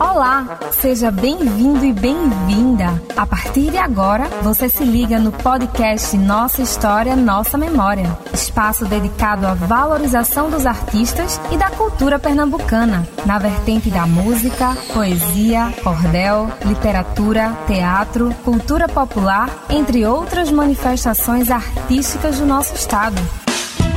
Olá, seja bem-vindo e bem-vinda. A partir de agora, você se liga no podcast Nossa História, Nossa Memória, espaço dedicado à valorização dos artistas e da cultura pernambucana, na vertente da música, poesia, cordel, literatura, teatro, cultura popular, entre outras manifestações artísticas do nosso estado.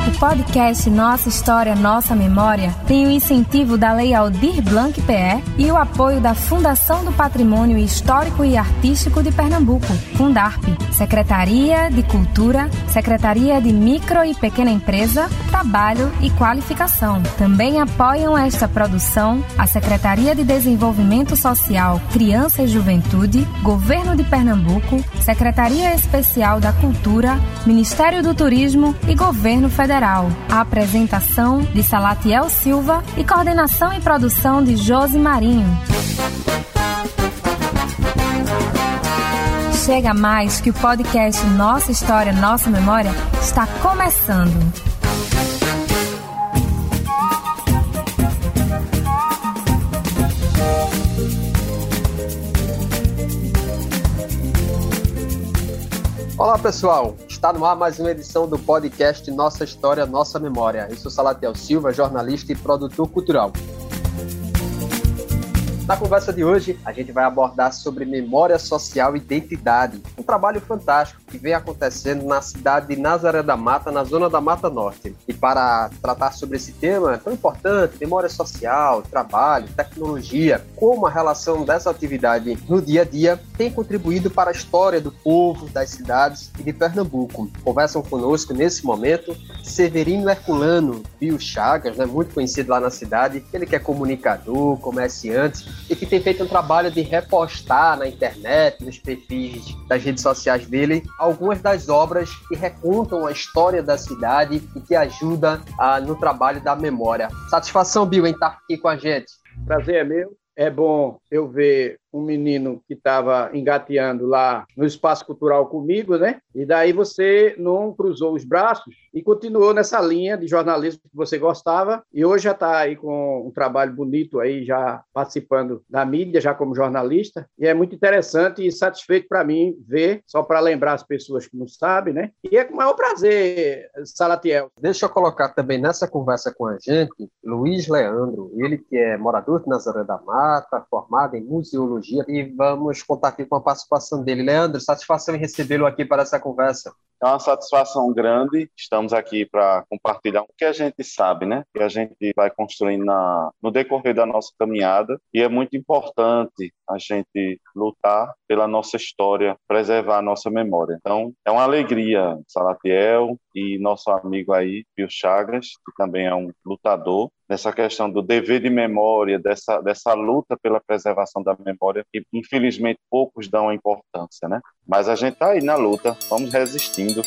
O podcast Nossa História, Nossa Memória tem o incentivo da Lei Aldir Blanc PE e o apoio da Fundação do Patrimônio Histórico e Artístico de Pernambuco, Fundarp, Secretaria de Cultura, Secretaria de Micro e Pequena Empresa, Trabalho e Qualificação. Também apoiam esta produção a Secretaria de Desenvolvimento Social, Criança e Juventude, Governo de Pernambuco, Secretaria Especial da Cultura, Ministério do Turismo e Governo Federal. A apresentação de Salatiel Silva e coordenação e produção de Josi Marinho. Chega mais que o podcast Nossa História, Nossa Memória está começando. Olá pessoal, está no ar mais uma edição do podcast Nossa História, Nossa Memória. Eu sou Salatiel Silva, jornalista e produtor cultural. Na conversa de hoje, a gente vai abordar sobre memória social e identidade, um trabalho fantástico que vem acontecendo na cidade de Nazaré da Mata, na zona da Mata Norte. E para tratar sobre esse tema tão importante, memória social, trabalho, tecnologia, como a relação dessa atividade no dia a dia tem contribuído para a história do povo, das cidades e de Pernambuco. Conversam conosco nesse momento Severino Herculano, Bio Chagas, né, muito conhecido lá na cidade, ele que é comunicador, comerciante e que tem feito um trabalho de repostar na internet, nos perfis das redes sociais dele, algumas das obras que recontam a história da cidade e que ajudam a, no trabalho da memória. Satisfação, Bill, em estar aqui com a gente. Prazer é meu. É bom eu ver um menino que estava engateando lá no espaço cultural comigo, né? E daí você não cruzou os braços e continuou nessa linha de jornalismo que você gostava e hoje já está aí com um trabalho bonito aí já participando da mídia já como jornalista e é muito interessante e satisfeito para mim ver só para lembrar as pessoas que não sabem, né? E é com o maior prazer, Salatiel. Deixa eu colocar também nessa conversa com a gente Luiz Leandro, ele que é morador de Nazaré da Mata, formado em museologia e vamos contar aqui com a participação dele. Leandro, satisfação em recebê-lo aqui para essa conversa. É uma satisfação grande. Estamos aqui para compartilhar o que a gente sabe, né? Que a gente vai construindo na, no decorrer da nossa caminhada. E é muito importante a gente lutar pela nossa história, preservar a nossa memória. Então, é uma alegria, Salatiel e nosso amigo aí, Pio Chagas, que também é um lutador, nessa questão do dever de memória, dessa, dessa luta pela preservação da memória, que infelizmente poucos dão a importância, né? Mas a gente está aí na luta, vamos resistindo.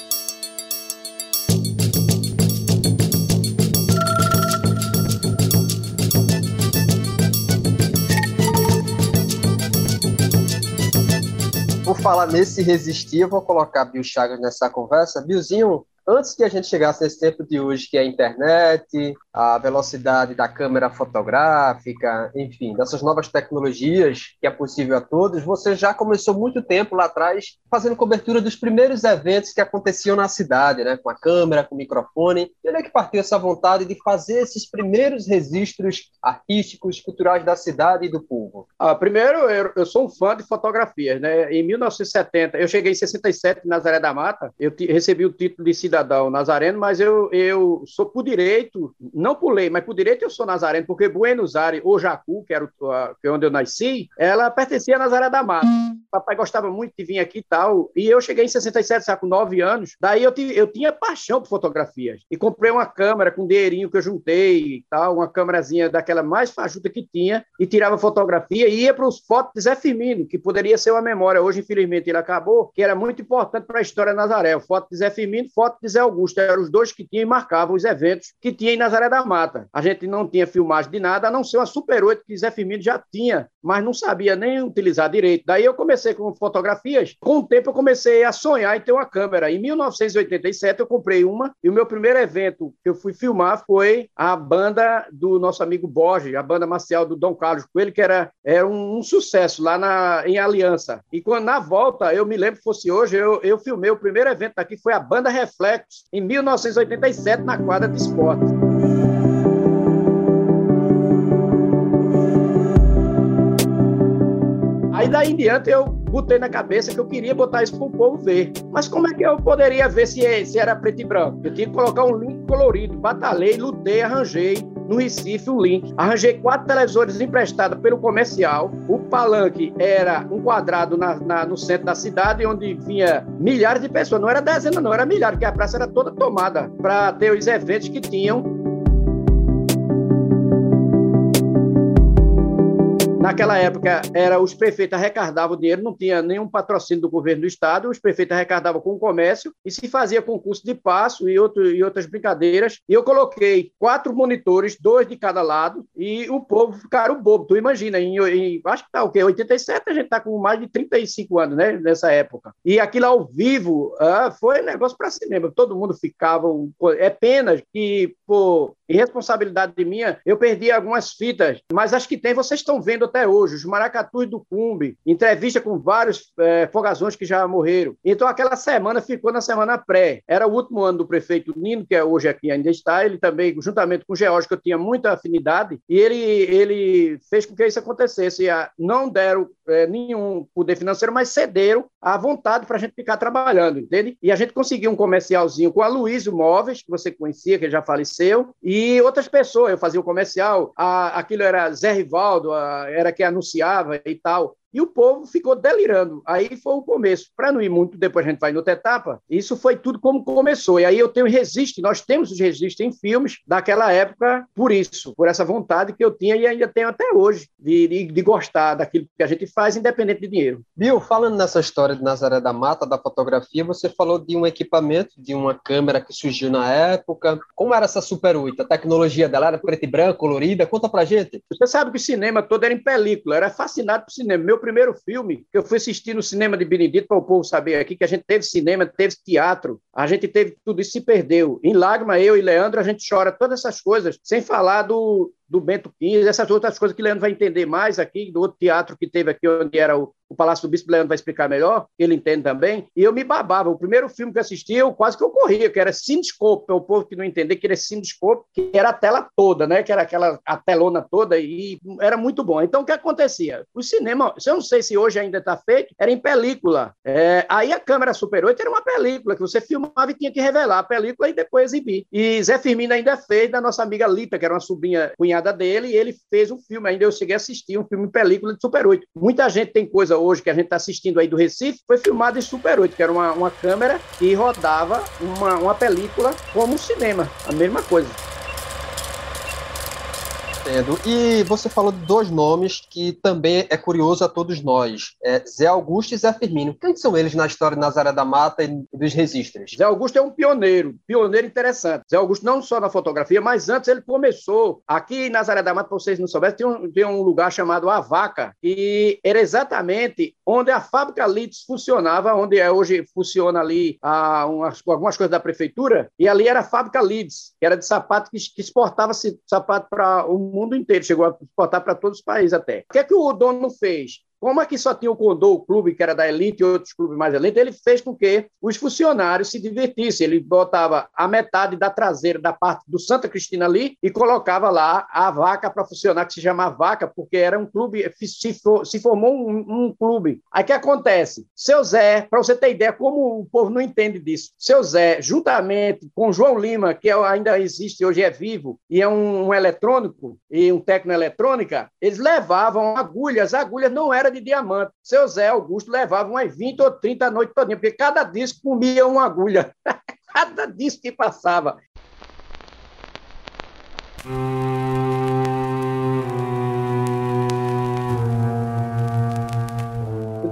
Por falar nesse resistir, eu vou colocar Bill Chagas nessa conversa. Billzinho, antes que a gente chegasse nesse tempo de hoje, que é a internet, a velocidade da câmera fotográfica, enfim, dessas novas tecnologias que é possível a todos, você já começou muito tempo lá atrás fazendo cobertura dos primeiros eventos que aconteciam na cidade, né, com a câmera, com o microfone. E onde é que partiu essa vontade de fazer esses primeiros registros artísticos, culturais da cidade e do povo? Ah, primeiro, eu, eu sou um fã de fotografias, né? Em 1970, eu cheguei em 67 em Nazaré da Mata, eu recebi o título de cidadão nazareno, mas eu, eu sou por direito não por lei, mas por direito eu sou nazareno, porque Buenos Aires, ou Jacu, que era o, a, que é onde eu nasci, ela pertencia a Nazaré da Mata. Papai gostava muito de vir aqui e tal, e eu cheguei em 67, sabe, com 9 anos, daí eu, eu tinha paixão por fotografias, e comprei uma câmera com um dinheirinho que eu juntei e tal, uma câmerazinha daquela mais fajuta que tinha, e tirava fotografia, e ia para os fotos de Zé Firmino, que poderia ser uma memória, hoje infelizmente ele acabou, que era muito importante para a história de Nazaré, foto de Zé Firmino, foto de Zé Augusto, eram os dois que tinham e marcavam os eventos que tinha em Nazaré da Mata. A gente não tinha filmagem de nada, a não ser uma Super 8 que Zé Firmino já tinha mas não sabia nem utilizar direito. Daí eu comecei com fotografias. Com o tempo eu comecei a sonhar em ter uma câmera. Em 1987 eu comprei uma e o meu primeiro evento que eu fui filmar foi a banda do nosso amigo Borges, a banda marcial do Dom Carlos Coelho, que era, era um, um sucesso lá na, em Aliança. E quando na volta, eu me lembro que fosse hoje, eu, eu filmei o primeiro evento daqui, foi a banda Reflexos, em 1987, na quadra de esporte. Daí em diante eu botei na cabeça que eu queria botar isso para o povo ver. Mas como é que eu poderia ver se, se era preto e branco? Eu tinha que colocar um link colorido. Batalhei, lutei, arranjei no Recife o link. Arranjei quatro televisores emprestados pelo comercial. O palanque era um quadrado na, na, no centro da cidade, onde vinha milhares de pessoas. Não era dezenas, não, era milhares, porque a praça era toda tomada para ter os eventos que tinham Naquela época, era os prefeitos arrecadavam dinheiro, não tinha nenhum patrocínio do governo do estado, os prefeitos arrecadavam com o comércio e se fazia concurso de passo e, outro, e outras brincadeiras. E eu coloquei quatro monitores, dois de cada lado, e o povo ficaram bobo. Tu imagina, em, em acho que tá o quê? 87, a gente tá com mais de 35 anos, né? Nessa época. E aquilo ao vivo ah, foi negócio para cinema. Todo mundo ficava. É pena que, por irresponsabilidade minha, eu perdi algumas fitas, mas acho que tem, vocês estão vendo até hoje, os maracatus do Cumbe, entrevista com vários é, fogazões que já morreram. Então, aquela semana ficou na semana pré. Era o último ano do prefeito Nino, que é hoje aqui ainda está, ele também, juntamente com o George, que eu tinha muita afinidade, e ele, ele fez com que isso acontecesse. Não deram é, nenhum poder financeiro, mas cederam à vontade para a gente ficar trabalhando, entende? E a gente conseguiu um comercialzinho com a Luísio Móveis, que você conhecia, que já faleceu, e outras pessoas. Eu fazia o comercial, a, aquilo era Zé Rivaldo, a, era que anunciava e tal. E o povo ficou delirando. Aí foi o começo. Para não ir muito, depois a gente vai em outra etapa, isso foi tudo como começou. E aí eu tenho registro, nós temos os registros em filmes daquela época por isso, por essa vontade que eu tinha e ainda tenho até hoje de, de, de gostar daquilo que a gente faz, independente de dinheiro. Bill, falando nessa história de Nazaré da Mata, da fotografia, você falou de um equipamento, de uma câmera que surgiu na época. Como era essa Super 8? A tecnologia dela era preto e branco, colorida? Conta pra gente. Você sabe que o cinema todo era em película, era fascinado por cinema. Meu primeiro filme que eu fui assistir no cinema de Benedito, para o povo saber aqui, que a gente teve cinema, teve teatro, a gente teve tudo isso se perdeu. Em Lágrima, eu e Leandro, a gente chora todas essas coisas, sem falar do, do Bento XV, essas outras coisas que Leandro vai entender mais aqui, do outro teatro que teve aqui, onde era o, o Palácio do Bispo, Leandro vai explicar melhor, ele entende também, e eu me babava. O primeiro filme que assisti, eu quase que eu corria, que era Cinescope, para o povo que não entender, que era Cinescope, que era a tela toda, né, que era aquela a telona toda, e era muito bom. Então, o que acontecia? O cinema, eu não sei se hoje ainda está feito, era em película. É, aí a câmera Super 8 era uma película, que você filmava e tinha que revelar a película e depois exibir. E Zé Firmino ainda fez da nossa amiga Lita, que era uma sobrinha cunhada dele e ele fez um filme. Ainda eu cheguei a assistir um filme película de Super 8. Muita gente tem coisa hoje que a gente está assistindo aí do Recife, foi filmado em Super 8, que era uma, uma câmera que rodava uma, uma película como cinema, a mesma coisa. Entendo. E você falou de dois nomes que também é curioso a todos nós: é Zé Augusto e Zé Firmino. Quem são eles na história de Nazaré da Mata e dos registros? Zé Augusto é um pioneiro, pioneiro interessante. Zé Augusto não só na fotografia, mas antes ele começou aqui em Nazaré da Mata, para vocês não soubessem, tem um, tem um lugar chamado A Vaca, e era exatamente onde a fábrica Lids funcionava, onde é, hoje funciona ali a, umas, algumas coisas da prefeitura, e ali era a fábrica Lids, que era de sapato que, que exportava sapato para o mundo inteiro, chegou a exportar para todos os países até. O que é que o dono fez? Como aqui só tinha o Condor, o clube que era da elite e outros clubes mais elite, ele fez com que os funcionários se divertissem. Ele botava a metade da traseira da parte do Santa Cristina ali e colocava lá a vaca para funcionar, que se chama vaca, porque era um clube, se, for, se formou um, um, clube. Aí que acontece? Seu Zé, para você ter ideia como o povo não entende disso, seu Zé, juntamente com João Lima, que é ainda existe, hoje é vivo, e é um, um eletrônico e um técnico eletrônica, eles levavam agulhas, agulhas não eram de diamante. Seu Zé Augusto levava umas 20 ou 30 a noite todinha, porque cada disco comia uma agulha. cada disco que passava.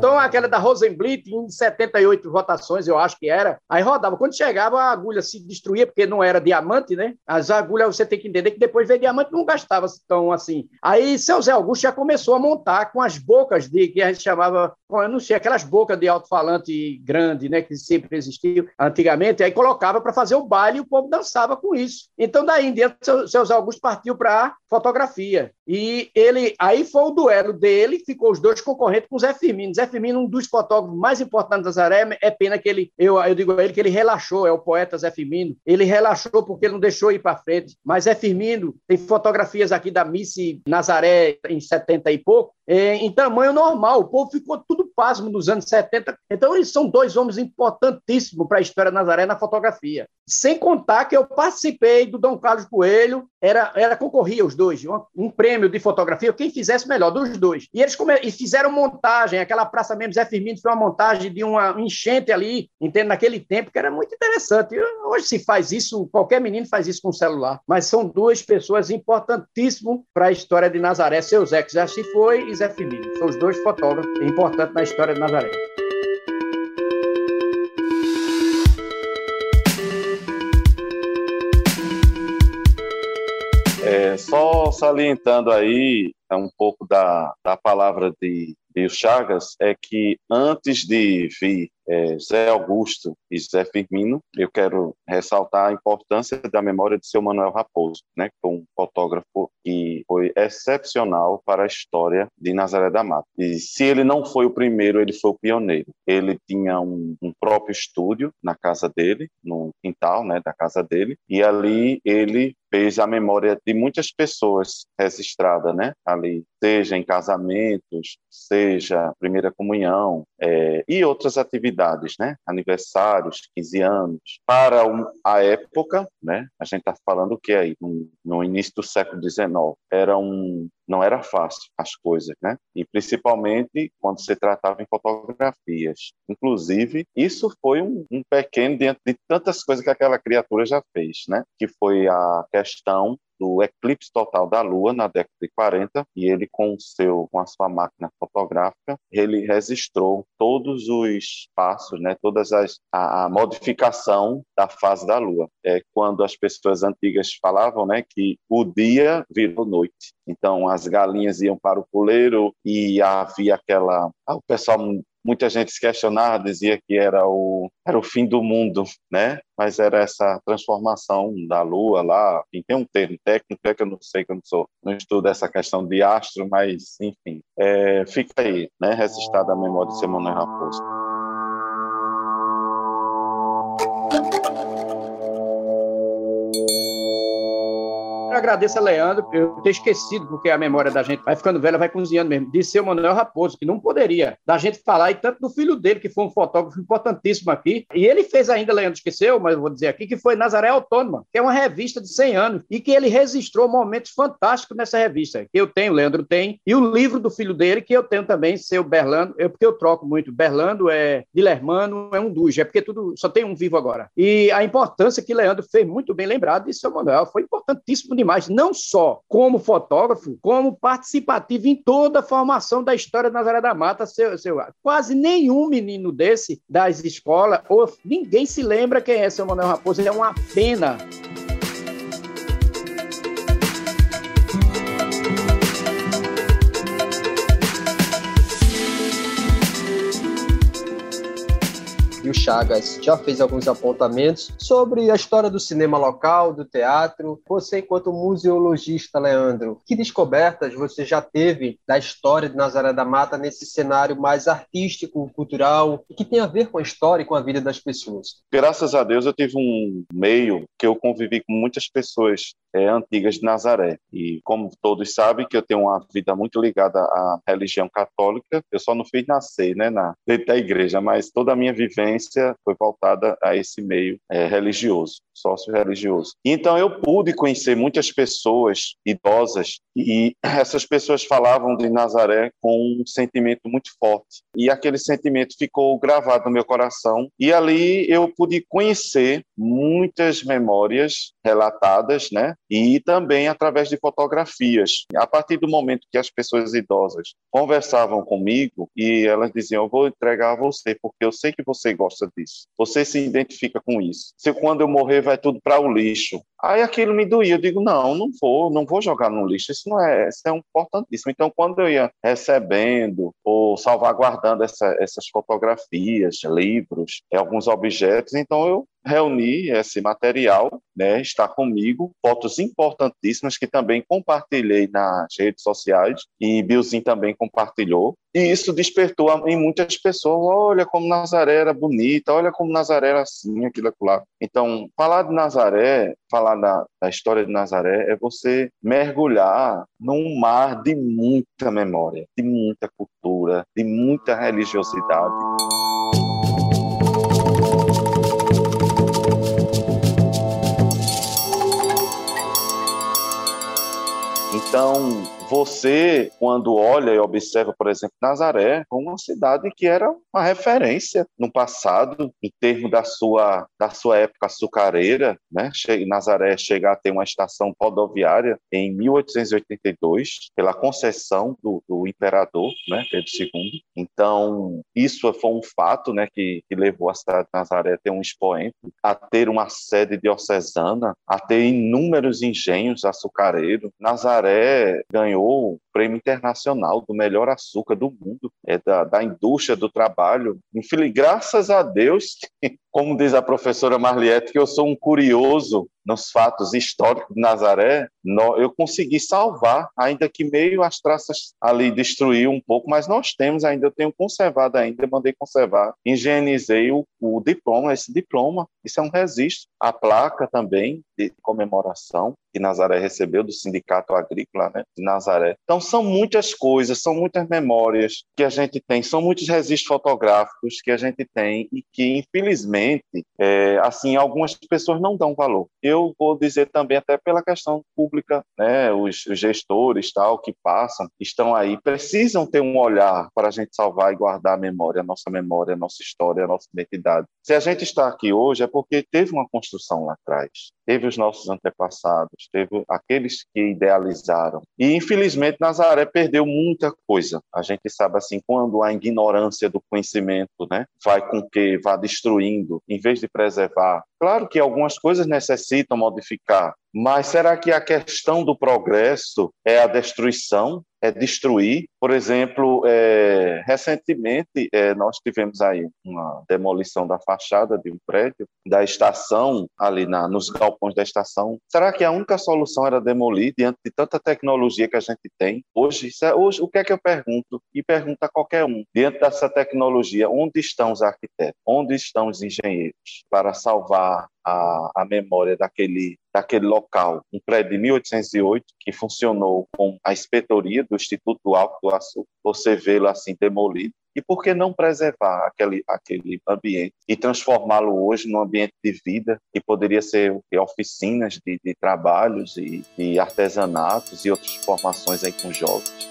Então, aquela da Rosenblit, em 78 votações, eu acho que era, aí rodava. Quando chegava, a agulha se destruía, porque não era diamante, né? As agulhas, você tem que entender que depois veio diamante, não gastava tão assim. Aí, seu Zé Augusto já começou a montar com as bocas de, que a gente chamava, eu não sei, aquelas bocas de alto-falante grande, né? Que sempre existiu antigamente, aí colocava para fazer o baile e o povo dançava com isso. Então, daí em diante, seu, seu Zé Augusto partiu para fotografia. E ele, aí foi o duelo dele, ficou os dois concorrentes com o Zé Firmino. Zé Firmino, um dos fotógrafos mais importantes da Zaré, é pena que ele, eu, eu digo a ele que ele relaxou, é o poeta Zé Firmino, ele relaxou porque ele não deixou ir para frente. Mas Zé Firmino tem fotografias aqui da Missy Nazaré em 70 e pouco, é, em tamanho normal. O povo ficou tudo pasmo nos anos 70. Então, eles são dois homens importantíssimos para a história da Nazaré na fotografia. Sem contar que eu participei do Dom Carlos Coelho, era, era concorria os dois, um, um prêmio de fotografia, quem fizesse melhor, dos dois. E eles come, e fizeram montagem, aquela praça mesmo, Zé Firmino fez uma montagem de uma enchente ali, entende, naquele tempo, que era muito interessante. Hoje se faz isso, qualquer menino faz isso com o celular, mas são duas pessoas importantíssimas para a história de Nazaré, seu Zé, que já se foi, e Zé Firmino. São os dois fotógrafos importantes na história de Nazaré. É, só salientando aí é um pouco da, da palavra de, de Chagas, é que antes de vir é, Zé Augusto e Zé Firmino, eu quero ressaltar a importância da memória de seu Manuel Raposo, né, que foi um fotógrafo que foi excepcional para a história de Nazaré da Mata. E se ele não foi o primeiro, ele foi o pioneiro. Ele tinha um, um próprio estúdio na casa dele, no quintal né, da casa dele, e ali ele fez a memória de muitas pessoas registradas, né, ali, seja em casamentos, seja primeira comunhão é, e outras atividades, né, aniversários, 15 anos. Para a época, né, a gente está falando o que aí, no, início do século XIX, era um não era fácil as coisas, né? E principalmente quando se tratava em fotografias. Inclusive, isso foi um, um pequeno dentro de tantas coisas que aquela criatura já fez, né? Que foi a questão do eclipse total da Lua na década de 40 e ele com seu com a sua máquina fotográfica ele registrou todos os passos, né, todas as a, a modificação da fase da Lua. É quando as pessoas antigas falavam, né, que o dia virou noite. Então as galinhas iam para o puleiro e havia aquela o pessoal muita gente se questionava, dizia que era o, era o fim do mundo, né? Mas era essa transformação da Lua lá, enfim, tem um termo técnico é que eu não sei, que eu não sou, não estudo essa questão de astro, mas enfim, é, fica aí, né? Registrada a memória de Simone Raposo. Agradeço a Leandro, eu ter esquecido, porque a memória da gente vai ficando velha, vai cozinhando mesmo, de ser o Manuel Raposo, que não poderia da gente falar, e tanto do filho dele, que foi um fotógrafo importantíssimo aqui, e ele fez ainda, Leandro esqueceu, mas eu vou dizer aqui, que foi Nazaré Autônoma, que é uma revista de 100 anos, e que ele registrou momentos fantásticos nessa revista, que eu tenho, Leandro tem, e o livro do filho dele, que eu tenho também, seu Berlando, eu, porque eu troco muito, Berlando é Dilermano, é um dos, é porque tudo, só tem um vivo agora. E a importância que Leandro fez muito bem lembrado de seu Manuel, foi importantíssimo demais mas não só como fotógrafo, como participativo em toda a formação da história da Nazaré da Mata. Seu, seu, quase nenhum menino desse das escolas, ou ninguém se lembra quem é seu Manuel Raposo, é uma pena. Chagas já fez alguns apontamentos sobre a história do cinema local, do teatro. Você, enquanto museologista, Leandro, que descobertas você já teve da história de Nazaré da Mata nesse cenário mais artístico, cultural, que tem a ver com a história e com a vida das pessoas? Graças a Deus eu tive um meio que eu convivi com muitas pessoas é, antigas de Nazaré. E como todos sabem que eu tenho uma vida muito ligada à religião católica, eu só não fiz nascer né, na, dentro da igreja, mas toda a minha vivência foi voltada a esse meio é, religioso. Sócio religioso. Então eu pude conhecer muitas pessoas idosas e essas pessoas falavam de Nazaré com um sentimento muito forte. E aquele sentimento ficou gravado no meu coração e ali eu pude conhecer muitas memórias relatadas, né? E também através de fotografias. A partir do momento que as pessoas idosas conversavam comigo e elas diziam: "Eu vou entregar a você porque eu sei que você gosta disso. Você se identifica com isso. Se quando eu morrer vai tudo para o lixo". Aí aquilo me doía. Eu digo: "Não, não vou, não vou jogar no lixo. Isso não é, isso é importantíssimo". Então, quando eu ia recebendo ou salvaguardando essa, essas fotografias, livros, alguns objetos, então eu reuni esse material, né, está comigo, fotos importantíssimas que também compartilhei nas redes sociais e Biozinho também compartilhou. E isso despertou em muitas pessoas, olha como Nazaré era bonita, olha como Nazaré era assim, aquilo lá. Então, falar de Nazaré, falar da, da história de Nazaré é você mergulhar num mar de muita memória, de muita cultura, de muita religiosidade. Então, você, quando olha e observa, por exemplo, Nazaré, como uma cidade que era uma referência no passado, em termos da sua, da sua época açucareira, né? Nazaré chega a ter uma estação rodoviária em 1882, pela concessão do, do imperador, né, Pedro II. Então, isso foi um fato né, que, que levou a cidade de Nazaré a ter um expoente, a ter uma sede diocesana, a ter inúmeros engenhos açucareiros. Nazaré ganhou ganhou o prêmio internacional do melhor açúcar do mundo, é da, da indústria do trabalho. Enfim, graças a Deus, como diz a professora Marliette, que eu sou um curioso nos fatos históricos de Nazaré, eu consegui salvar, ainda que meio as traças ali destruiu um pouco, mas nós temos ainda, eu tenho conservado ainda, mandei conservar, higienizei o, o diploma, esse diploma, isso é um registro, a placa também de comemoração que Nazaré recebeu do Sindicato Agrícola né, de Nazaré. Então, são muitas coisas, são muitas memórias que a gente tem, são muitos registros fotográficos que a gente tem e que, infelizmente, é, assim, algumas pessoas não dão valor. Eu vou dizer também até pela questão pública, né, os, os gestores tal que passam, estão aí, precisam ter um olhar para a gente salvar e guardar a memória, a nossa memória, a nossa história, a nossa identidade. Se a gente está aqui hoje é porque teve uma construção lá atrás, teve os nossos antepassados, teve aqueles que idealizaram. E, infelizmente, Nazaré perdeu muita coisa. A gente sabe, assim, quando a ignorância do conhecimento né, vai com que vá destruindo, em vez de preservar. Claro que algumas coisas necessitam modificar, mas será que a questão do progresso é a destruição? É destruir? Por exemplo, é, recentemente é, nós tivemos aí uma demolição da fachada de um prédio da estação ali na, nos galpões da estação. Será que a única solução era demolir diante de tanta tecnologia que a gente tem hoje? É, hoje o que é que eu pergunto? E pergunta a qualquer um. Diante dessa tecnologia, onde estão os arquitetos? Onde estão os engenheiros para salvar a, a memória daquele, daquele local. Um prédio de 1808 que funcionou com a inspetoria do Instituto Alto do Açúcar. Você vê-lo assim demolido. E por que não preservar aquele, aquele ambiente e transformá-lo hoje num ambiente de vida que poderia ser oficinas de, de trabalhos e artesanatos e outras formações aí com jovens?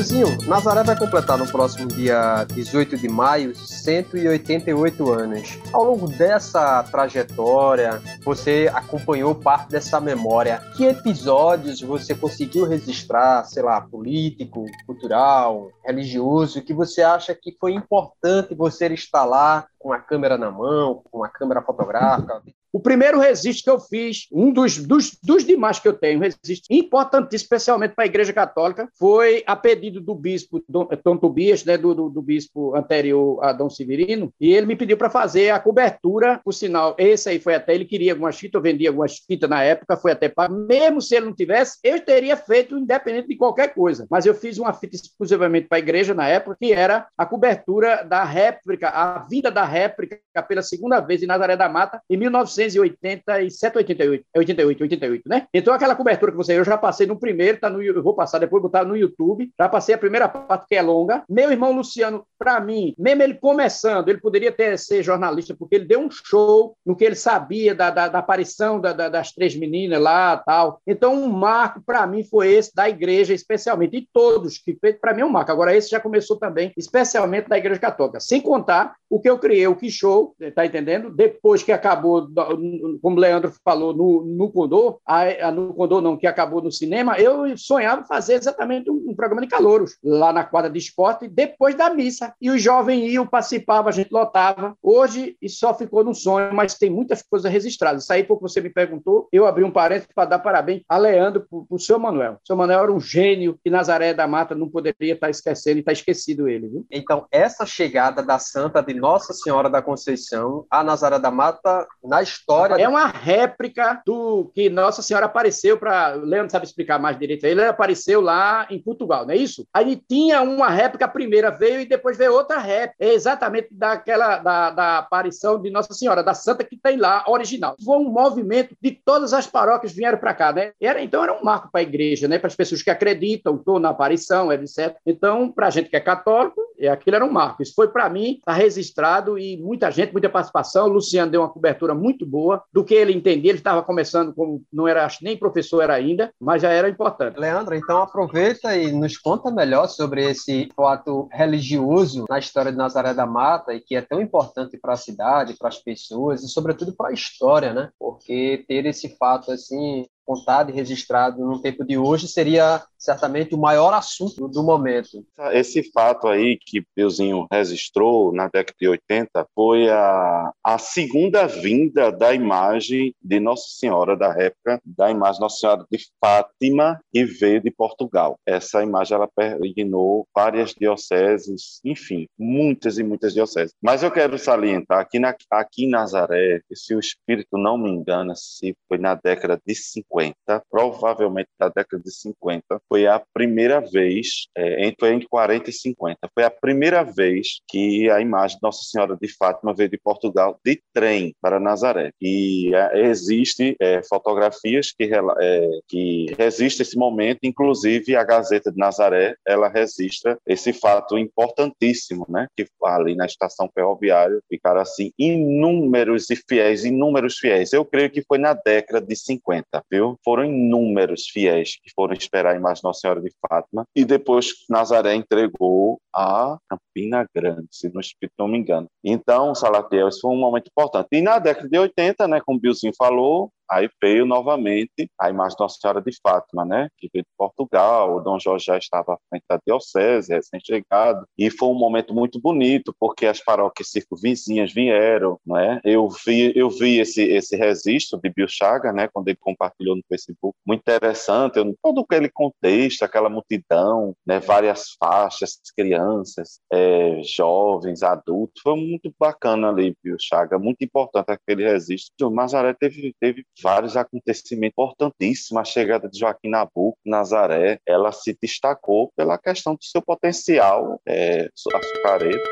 Gilzinho, Nazaré vai completar no próximo dia 18 de maio 188 anos. Ao longo dessa trajetória, você acompanhou parte dessa memória. Que episódios você conseguiu registrar, sei lá, político, cultural, religioso, que você acha que foi importante você estar lá com a câmera na mão, com a câmera fotográfica? O primeiro registro que eu fiz, um dos, dos, dos demais que eu tenho, registro importantíssimo, especialmente para a Igreja Católica, foi a pedido do bispo Dom, Tom Tobias, né, do, do, do, bispo anterior a Dom Severino, e ele me pediu para fazer a cobertura, por sinal, esse aí foi até, ele queria algumas fitas, eu vendia algumas fitas na época, foi até para, mesmo se ele não tivesse, eu teria feito independente de qualquer coisa, mas eu fiz uma fita exclusivamente para a igreja na época, que era a cobertura da réplica, a vida da réplica pela segunda vez em Nazaré da Mata, em 1987, 88, 88, 88, né? Então aquela cobertura que você, eu já passei no primeiro, tá no, eu vou passar depois, botar no YouTube, já passei a primeira parte que é longa. Meu irmão Luciano, para mim, mesmo ele começando, ele poderia ter ser jornalista, porque ele deu um show no que ele sabia da, da, da aparição da, da, das três meninas lá tal. Então, um marco para mim foi esse da igreja, especialmente, e todos que para mim é um marco. Agora, esse já começou também, especialmente da igreja católica. Sem contar o que eu criei, o que show, tá entendendo? Depois que acabou, como o Leandro falou, no, no Condor, a, a, no Condor não, que acabou no cinema, eu sonhava fazer exatamente um, um programa de calouros lá na quadra de esporte, depois da missa. E os jovens iam, participavam, a gente lotava. Hoje, isso só ficou no sonho, mas tem muitas coisas registradas. Isso aí, porque você me perguntou, eu abri um parênteses para dar parabéns a Leandro para o seu Manuel. O seu Manuel era um gênio que Nazaré da Mata não poderia estar esquecendo e está esquecido ele. Viu? Então, essa chegada da Santa de Nossa Senhora da Conceição a Nazaré da Mata na história. É uma réplica do que Nossa Senhora apareceu para. Leandro sabe explicar mais direito. Ele apareceu lá em Portugal, não é isso? Aí tinha uma réplica, a primeira veio e depois veio outra réplica. É exatamente daquela da, da aparição de Nossa Senhora, da Santa que tem lá, original. Foi um movimento de todas as paróquias vieram para cá, né? Era, então era um marco para a igreja, né? Para as pessoas que acreditam, estou na aparição, etc. Então, para a gente que é católico, é, aquilo era um marco. Isso foi para mim, está registrado e muita gente, muita participação. O Luciano deu uma cobertura muito boa do que ele entendia. Ele estava começando como não era nem professor era ainda, mas já era importante. Leandro, então aproveita e nos conta melhor sobre esse fato religioso na história de Nazaré da Mata e que é tão importante para a cidade, para as pessoas e sobretudo para a história, né? Porque ter esse fato assim contado e registrado no tempo de hoje seria certamente o maior assunto do momento. Esse fato aí que Peuzinho registrou na década de 80 foi a, a segunda vinda da imagem de Nossa Senhora da época, da imagem Nossa Senhora de Fátima, que veio de Portugal. Essa imagem ela peregrinou várias dioceses, enfim, muitas e muitas dioceses. Mas eu quero salientar que na, aqui em Nazaré, se o espírito não me engana, se foi na década de 50, 50, provavelmente da década de 50, foi a primeira vez, é, entre, entre 40 e 50, foi a primeira vez que a imagem de Nossa Senhora de Fátima veio de Portugal de trem para Nazaré. E é, existe é, fotografias que, é, que resistem esse momento, inclusive a Gazeta de Nazaré, ela registra esse fato importantíssimo, né? Que ali na estação ferroviária ficaram assim inúmeros e fiéis, inúmeros fiéis. Eu creio que foi na década de 50, viu? Foram inúmeros fiéis que foram esperar a imagem Nossa Senhora de Fátima e depois Nazaré entregou a Campina Grande, se Espírito não me engano. Então, Salatiel, isso foi um momento importante. E na década de 80, né, como o Bilzinho falou, Aí veio novamente a imagem de Nossa Senhora de Fátima, né? Que veio de Portugal, o Dom Jorge já estava à frente da diocese, recém-chegado, e foi um momento muito bonito, porque as paróquias circunvizinhas vieram, né? Eu vi, eu vi esse, esse registro de Bill Chaga, né? Quando ele compartilhou no Facebook, muito interessante, eu, todo aquele contexto, aquela multidão, né? Várias faixas, crianças, é, jovens, adultos, foi muito bacana ali, Bill Chaga, muito importante aquele registro. O Mazaré teve, teve vários acontecimentos importantíssimos. A chegada de Joaquim Nabuco, Nazaré, ela se destacou pela questão do seu potencial é, açucareiro.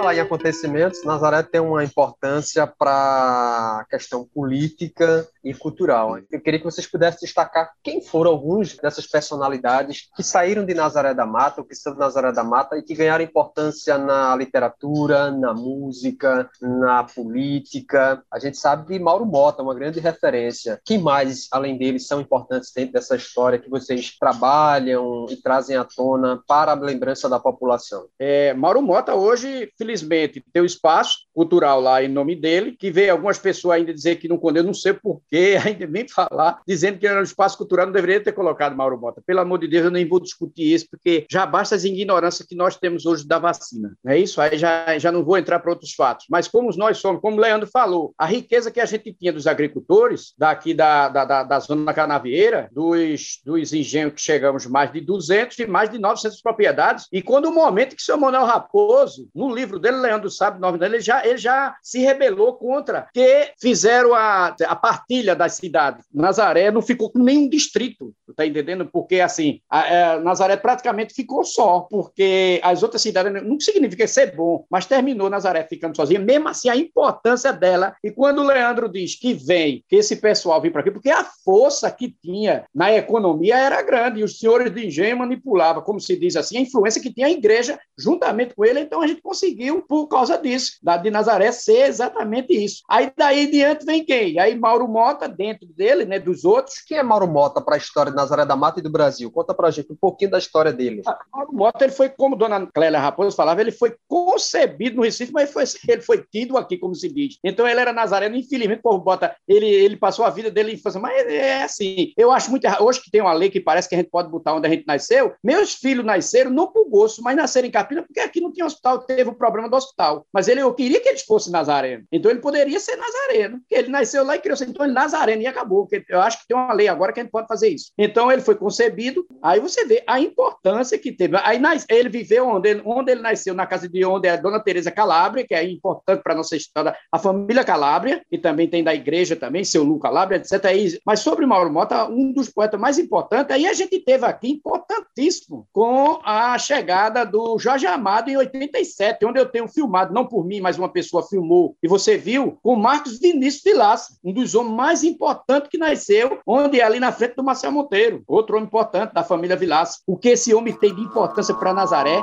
Falar em acontecimentos, Nazaré tem uma importância para a questão política e cultural. Eu queria que vocês pudessem destacar quem foram alguns dessas personalidades que saíram de Nazaré da Mata, ou que são de Nazaré da Mata, e que ganharam importância na literatura, na música, na política. A gente sabe que Mauro Mota uma grande referência. Quem mais, além deles, são importantes dentro dessa história que vocês trabalham e trazem à tona para a lembrança da população? É, Mauro Mota hoje infelizmente, tem o espaço cultural lá em nome dele, que veio algumas pessoas ainda dizer que não condena, não sei porquê, ainda nem falar, dizendo que era um espaço cultural, não deveria ter colocado Mauro Mota. Pelo amor de Deus, eu nem vou discutir isso, porque já basta as ignorâncias que nós temos hoje da vacina. É isso? Aí já, já não vou entrar para outros fatos. Mas como nós somos, como o Leandro falou, a riqueza que a gente tinha dos agricultores, daqui da, da, da, da zona canavieira, dos, dos engenhos que chegamos mais de 200 e mais de 900 propriedades, e quando o momento que o seu Manuel Raposo, no livro dele, Leandro sabe ele já, ele já se rebelou contra que fizeram a, a partilha das cidades. Nazaré não ficou com nenhum distrito, tá entendendo? Porque, assim, a, a é, Nazaré praticamente ficou só, porque as outras cidades não significa ser bom, mas terminou Nazaré ficando sozinha, mesmo assim a importância dela. E quando o Leandro diz que vem, que esse pessoal vem para aqui, porque a força que tinha na economia era grande, e os senhores de engenho manipulavam, como se diz assim, a influência que tinha a igreja juntamente com ele, então a gente conseguiu, por causa disso, da de Nazaré ser exatamente isso. Aí daí diante vem quem? Aí Mauro Mota, dentro dele, né, dos outros. Quem é Mauro Mota para a história de Nazaré da Mata e do Brasil? Conta para a gente um pouquinho da história dele. Ah, Mauro Mota, ele foi, como Dona Clélia Raposo falava, ele foi concebido no Recife, mas foi, ele foi tido aqui, como se diz. Então ele era nazareno, infelizmente, o povo bota, ele, ele passou a vida dele em infância, mas é assim, eu acho muito errado. Hoje que tem uma lei que parece que a gente pode botar onde a gente nasceu, meus filhos nasceram não por gosto, mas nasceram em Capina, porque aqui não tinha hospital, teve o problema do hospital. Mas ele, eu queria que eles fossem nazareno. Então ele poderia ser nazareno, porque ele nasceu lá e criou-se, então ele nazareno e acabou. Eu acho que tem uma lei agora que a gente pode fazer isso. Então ele foi concebido, aí você vê a importância que teve. Aí ele viveu onde ele, onde ele nasceu, na casa de onde é a dona Teresa Calabria, que é importante para a nossa história, a família Calabria, e também tem da igreja também, seu Lu Calabria, etc. Mas sobre Mauro Mota, um dos poetas mais importantes, aí a gente teve aqui, importantíssimo, com a chegada do Jorge Amado em 87, onde eu tenho filmado, não por mim, mas uma pessoa filmou, e você viu, com Marcos Vinícius Vilaça, um dos homens mais importantes que nasceu, onde é ali na frente do Marcel Monteiro, outro homem importante da família Vilaça. O que esse homem tem de importância para Nazaré?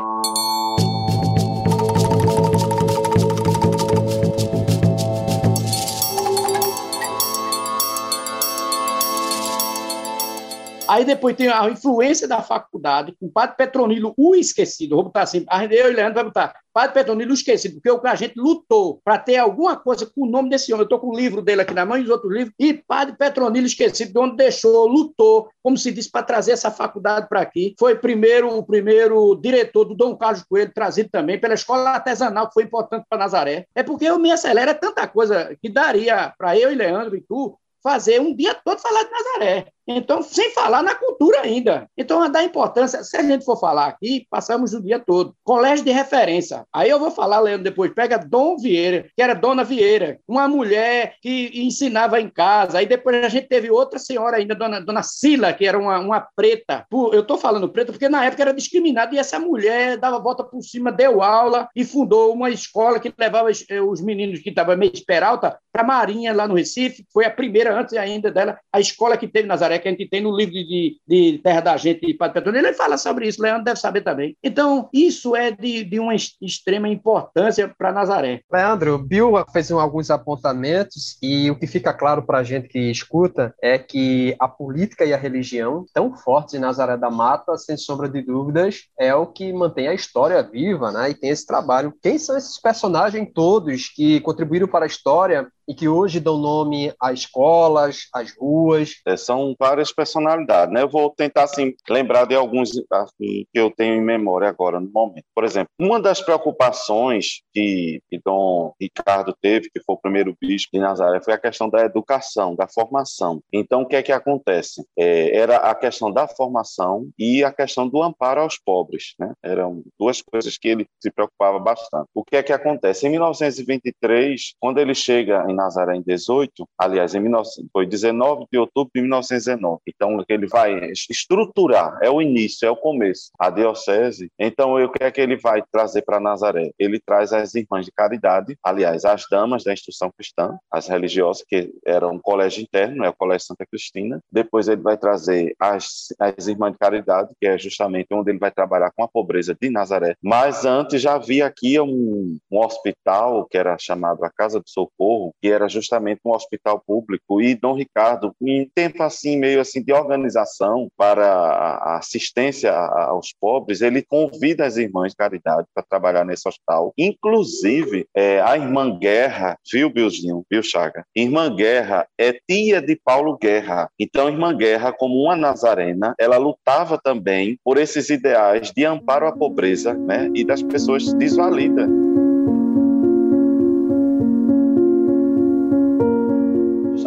Aí depois tem a influência da faculdade, com o padre Petronilo, o esquecido. Vou botar assim, eu e Leandro vai botar Padre Petronilo esquecido, porque o que a gente lutou para ter alguma coisa com o nome desse homem. Eu estou com o livro dele aqui na mão e os outros livros. E Padre Petronilo esquecido, de onde deixou, lutou, como se disse, para trazer essa faculdade para aqui. Foi primeiro, o primeiro diretor do Dom Carlos Coelho, trazido também pela escola artesanal, que foi importante para Nazaré. É porque eu me acelera tanta coisa que daria para eu e Leandro e tu fazer um dia todo falar de Nazaré. Então, sem falar na cultura ainda. Então, a dar importância, se a gente for falar aqui, passamos o dia todo. Colégio de referência. Aí eu vou falar, Leandro, depois, pega Dom Vieira, que era Dona Vieira, uma mulher que ensinava em casa. Aí depois a gente teve outra senhora ainda, Dona, Dona Sila, que era uma, uma preta. Eu estou falando preta porque na época era discriminada e essa mulher dava volta por cima, deu aula e fundou uma escola que levava os meninos que estavam meio esperalta para a Marinha, lá no Recife. Foi a primeira, antes ainda dela, a escola que teve Nazaré que a gente tem no livro de, de Terra da Gente de Padre Petronilo, ele fala sobre isso, Leandro deve saber também. Então, isso é de, de uma extrema importância para Nazaré. Leandro, Bill fez alguns apontamentos e o que fica claro para a gente que escuta é que a política e a religião, tão fortes em Nazaré da Mata, sem sombra de dúvidas, é o que mantém a história viva, né? E tem esse trabalho. Quem são esses personagens todos que contribuíram para a história e que hoje dão nome a escolas, às ruas. É, são várias personalidades, né? Eu vou tentar assim lembrar de alguns assim, que eu tenho em memória agora no momento. Por exemplo, uma das preocupações que, que Dom Ricardo teve, que foi o primeiro bispo de Nazaré, foi a questão da educação, da formação. Então, o que é que acontece? É, era a questão da formação e a questão do amparo aos pobres, né? Eram duas coisas que ele se preocupava bastante. O que é que acontece? Em 1923, quando ele chega em Nazaré em 18, aliás, em 19, foi 19 de outubro de 1919. Então, ele vai estruturar, é o início, é o começo, a diocese. Então, o que é que ele vai trazer para Nazaré? Ele traz as irmãs de caridade, aliás, as damas da instrução cristã, as religiosas, que eram um colégio interno, é o Colégio Santa Cristina. Depois, ele vai trazer as, as irmãs de caridade, que é justamente onde ele vai trabalhar com a pobreza de Nazaré. Mas antes já havia aqui um, um hospital, que era chamado a Casa do Socorro, que que era justamente um hospital público, e Dom Ricardo, em tempo assim, meio assim de organização para a assistência aos pobres, ele convida as irmãs de caridade para trabalhar nesse hospital. Inclusive, é, a irmã Guerra, viu, Bilzinho, viu, Chaga? Irmã Guerra é tia de Paulo Guerra. Então, irmã Guerra, como uma nazarena, ela lutava também por esses ideais de amparo à pobreza né, e das pessoas desvalidas.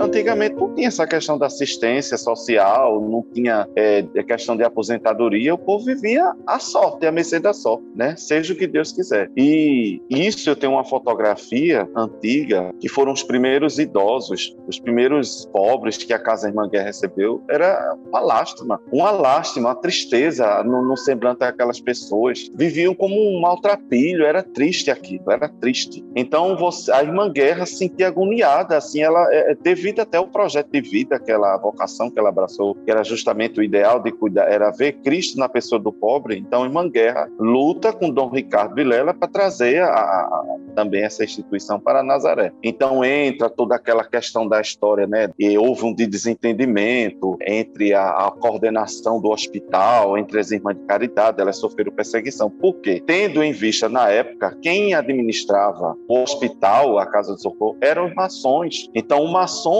Antigamente não tinha essa questão da assistência social, não tinha é, questão de aposentadoria, o povo vivia à sorte, à mercê da sorte, né? Seja o que Deus quiser. E isso eu tenho uma fotografia antiga, que foram os primeiros idosos, os primeiros pobres que a Casa Irmã Guerra recebeu, era uma lástima, uma lástima, uma tristeza no, no semblante daquelas pessoas. Viviam como um maltrapilho, era triste aquilo, era triste. Então você, a Irmã Guerra se sentia agoniada, assim, ela é, teve devido até o projeto de vida, aquela vocação que ela abraçou, que era justamente o ideal de cuidar, era ver Cristo na pessoa do pobre. Então, Irmã Guerra luta com Dom Ricardo Vilela para trazer a, a, também essa instituição para Nazaré. Então, entra toda aquela questão da história, né? E houve um desentendimento entre a, a coordenação do hospital, entre as irmãs de caridade, elas sofreram perseguição. Por quê? Tendo em vista, na época, quem administrava o hospital, a Casa de Socorro, eram os maçons. Então, o maçom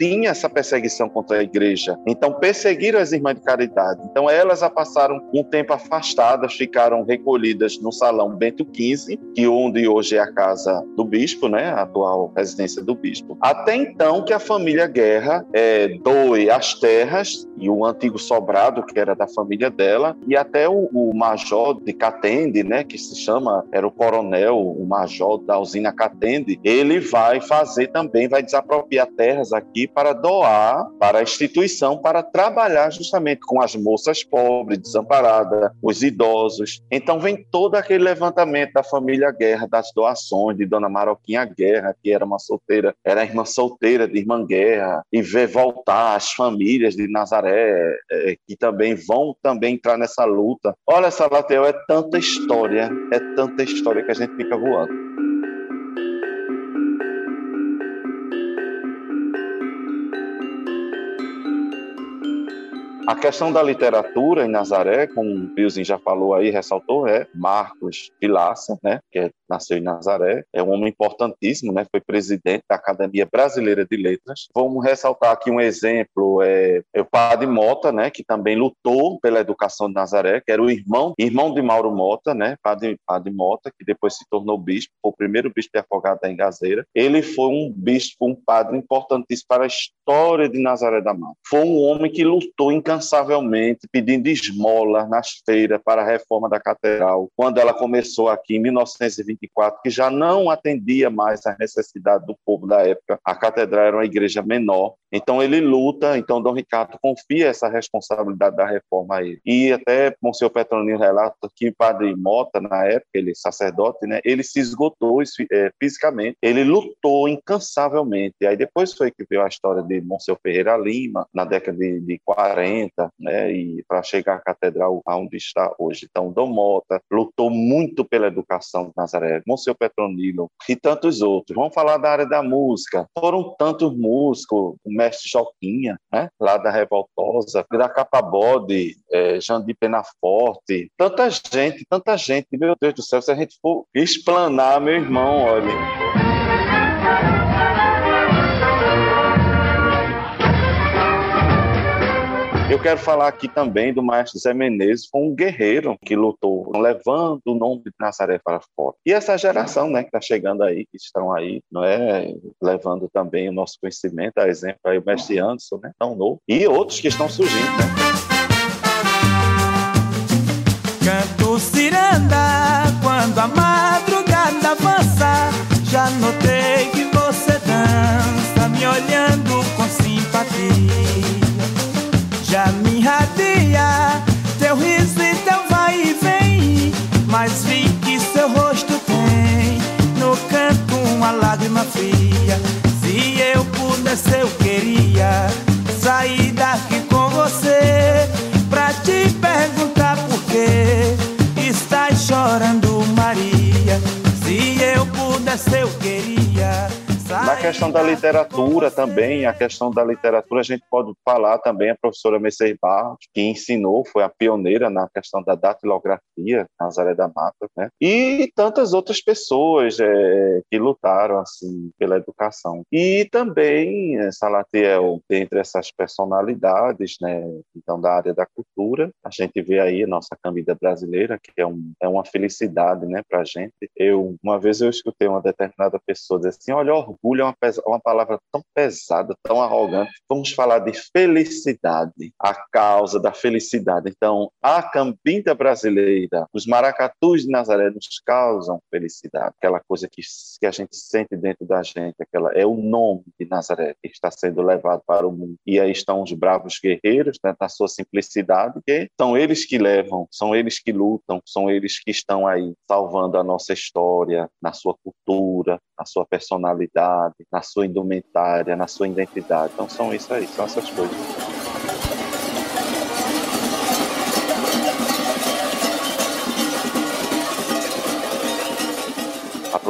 tinha essa perseguição contra a igreja. Então, perseguiram as irmãs de caridade. Então, elas passaram um tempo afastadas, ficaram recolhidas no salão Bento XV, que onde hoje é a casa do bispo, né, a atual residência do bispo. Até então que a família Guerra é, doe as terras e o antigo sobrado, que era da família dela, e até o, o major de Catende, né, que se chama, era o coronel, o major da usina Catende, ele vai fazer também, vai desapropriar terras aqui para doar para a instituição, para trabalhar justamente com as moças pobres, desamparadas, os idosos. Então vem todo aquele levantamento da família Guerra, das doações de Dona Maroquinha Guerra, que era uma solteira, era irmã solteira de Irmã Guerra, e ver voltar as famílias de Nazaré, é, que também vão também entrar nessa luta. Olha, Salatel, é tanta história, é tanta história que a gente fica voando. A questão da literatura em Nazaré, como o Bilzinho já falou aí, ressaltou, é Marcos Vilaça, né, que é, nasceu em Nazaré, é um homem importantíssimo, né, foi presidente da Academia Brasileira de Letras. Vamos ressaltar aqui um exemplo, é, é o Padre Mota, né, que também lutou pela educação de Nazaré, que era o irmão, irmão de Mauro Mota, né, Padre, Padre Mota, que depois se tornou bispo, foi o primeiro bispo de Afogado da Engazeira. Ele foi um bispo, um padre importantíssimo para a história de Nazaré da Mata. Foi um homem que lutou incansavelmente pedindo esmola nas feiras para a reforma da catedral, quando ela começou aqui em 1924, que já não atendia mais às necessidades do povo da época. A catedral era uma igreja menor, então ele luta, então Dom Ricardo confia essa responsabilidade da reforma a ele. E até Monsenhor Petronino relata que padre Mota, na época, ele sacerdote, né, ele se esgotou é, fisicamente, ele lutou incansavelmente. Aí depois foi que veio a história de Monsenhor Ferreira Lima, na década de, de 40, né, e para chegar à catedral onde está hoje. Então, Dom Mota lutou muito pela educação de Nazaré, Monsenhor Petronilo e tantos outros. Vamos falar da área da música. Foram tantos músicos, mestre Joquinha, né, lá da Revoltosa, da Capabode, é, Jandir Penaforte, tanta gente, tanta gente, meu Deus do céu, se a gente for explanar, meu irmão, olha. Eu quero falar aqui também do maestro Zé Menezes, um guerreiro que lutou, levando o nome de Nazaré para fora. E essa geração, né, que está chegando aí, que estão aí, não é, levando também o nosso conhecimento, a exemplo aí o mestre Anderson, né, tão novo, e outros que estão surgindo, né? Canto ciranda quando a madrugada avança, já notei Se eu pudesse eu queria Sair daqui com você Pra te perguntar por que Estás chorando Maria. Se eu pudesse eu queria questão da literatura também, a questão da literatura, a gente pode falar também a professora Mercedes Barros, que ensinou, foi a pioneira na questão da datilografia, Nazaré da Mata, né? E tantas outras pessoas é, que lutaram, assim, pela educação. E também, é, Salatiel, dentre essas personalidades, né, então, da área da cultura, a gente vê aí a nossa Câmara brasileira, que é, um, é uma felicidade, né, pra gente. Eu, uma vez eu escutei uma determinada pessoa dizer assim, olha, orgulho é uma, uma palavra tão pesada, tão arrogante. Vamos falar de felicidade, a causa da felicidade. Então, a Cambinda brasileira, os maracatus de Nazaré nos causam felicidade. Aquela coisa que, que a gente sente dentro da gente, aquela é o nome de Nazaré que está sendo levado para o mundo. E aí estão os bravos guerreiros, né, na sua simplicidade, que são eles que levam, são eles que lutam, são eles que estão aí salvando a nossa história, na sua cultura, na sua personalidade, na sua indumentária, na sua identidade. Então são isso aí, são essas coisas.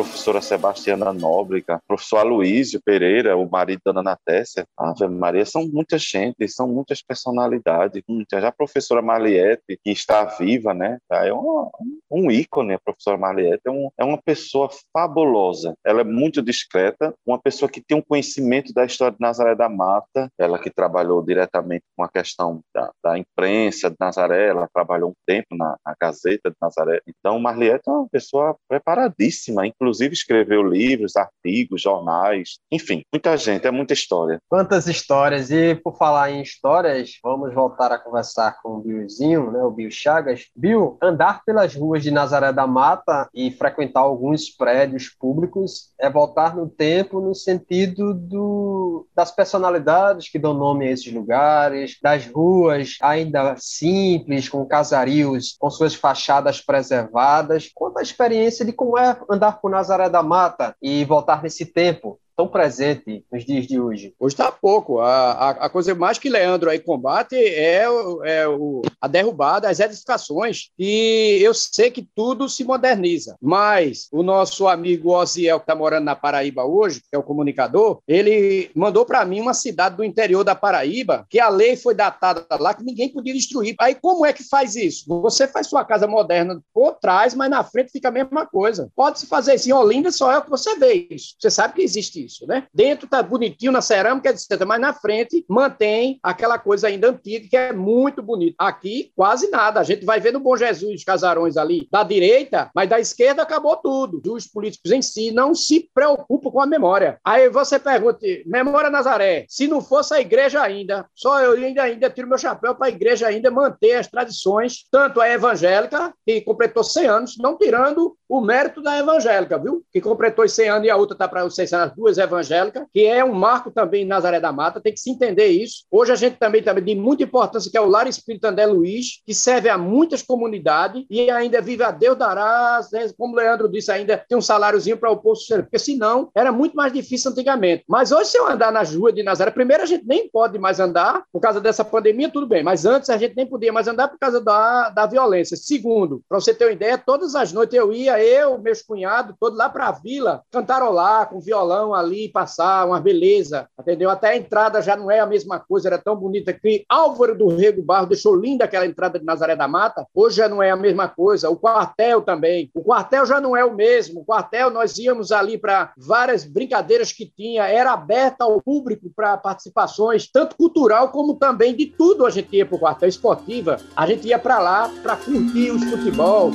Professora Sebastiana Nóbrega, professor Aloísio Pereira, o marido da Ana Tessia, Ave Maria, são muita gente, são muitas personalidades, muitas. Já a professora Marliette, que está viva, né? É um, um ícone, a professora Marliette, é, um, é uma pessoa fabulosa. Ela é muito discreta, uma pessoa que tem um conhecimento da história de Nazaré da Mata, ela que trabalhou diretamente com a questão da, da imprensa de Nazaré, ela trabalhou um tempo na, na Gazeta de Nazaré. Então, Marliette é uma pessoa preparadíssima, inclusive inclusive escreveu livros, artigos, jornais, enfim, muita gente, é muita história. Quantas histórias! E por falar em histórias, vamos voltar a conversar com o Billzinho, né, o Bill Chagas. Bill, andar pelas ruas de Nazaré da Mata e frequentar alguns prédios públicos é voltar no tempo no sentido do, das personalidades que dão nome a esses lugares, das ruas ainda simples, com casarios, com suas fachadas preservadas. Conta a experiência de como é andar por Nazaré da Mata e voltar nesse tempo tão presente nos dias de hoje? Hoje está pouco. A, a, a, coisa mais que Leandro aí combate é, é o, a derrubada, as edificações. E eu sei que tudo se moderniza. Mas o nosso amigo Oziel, que está morando na Paraíba hoje, que é o comunicador, ele mandou para mim uma cidade do interior da Paraíba que a lei foi datada lá que ninguém podia destruir. Aí como é que faz isso? Você faz sua casa moderna por trás, mas na frente fica a mesma coisa. Pode-se fazer isso em Olinda, só é o que você vê isso. Você sabe que existe isso isso, né? Dentro tá bonitinho na cerâmica, etc. Mas na frente mantém aquela coisa ainda antiga que é muito bonita. Aqui, quase nada. A gente vai ver no Bom Jesus os casarões ali da direita, mas da esquerda acabou tudo. Os políticos em si não se preocupam com a memória. Aí você pergunta, memória Nazaré, se não fosse a igreja ainda, só eu ainda, ainda tiro meu chapéu para a igreja ainda manter as tradições, tanto a evangélica, que completou 100 anos, não tirando o mérito da evangélica, viu? Que completou 100 anos e a outra está para os 6 anos, duas evangélica, que é um marco também em Nazaré da Mata, tem que se entender isso. Hoje a gente também, também de muita importância, que é o Lar Espírito André Luiz, que serve a muitas comunidades e ainda vive a Deus darás, né? como o Leandro disse, ainda tem um saláriozinho para o posto ser, porque senão era muito mais difícil antigamente. Mas hoje, se eu andar nas ruas de Nazaré, primeiro a gente nem pode mais andar por causa dessa pandemia, tudo bem, mas antes a gente nem podia mais andar por causa da, da violência. Segundo, para você ter uma ideia, todas as noites eu ia, eu, meus cunhados, todos lá para a vila, cantarolar com violão ali, passar uma beleza, entendeu? Até a entrada já não é a mesma coisa, era tão bonita que Álvaro do Rego Barro deixou linda aquela entrada de Nazaré da Mata, hoje já não é a mesma coisa. O quartel também, o quartel já não é o mesmo. O quartel nós íamos ali para várias brincadeiras que tinha, era aberta ao público para participações, tanto cultural como também de tudo a gente ia para o quartel esportiva, a gente ia para lá para curtir os futebol.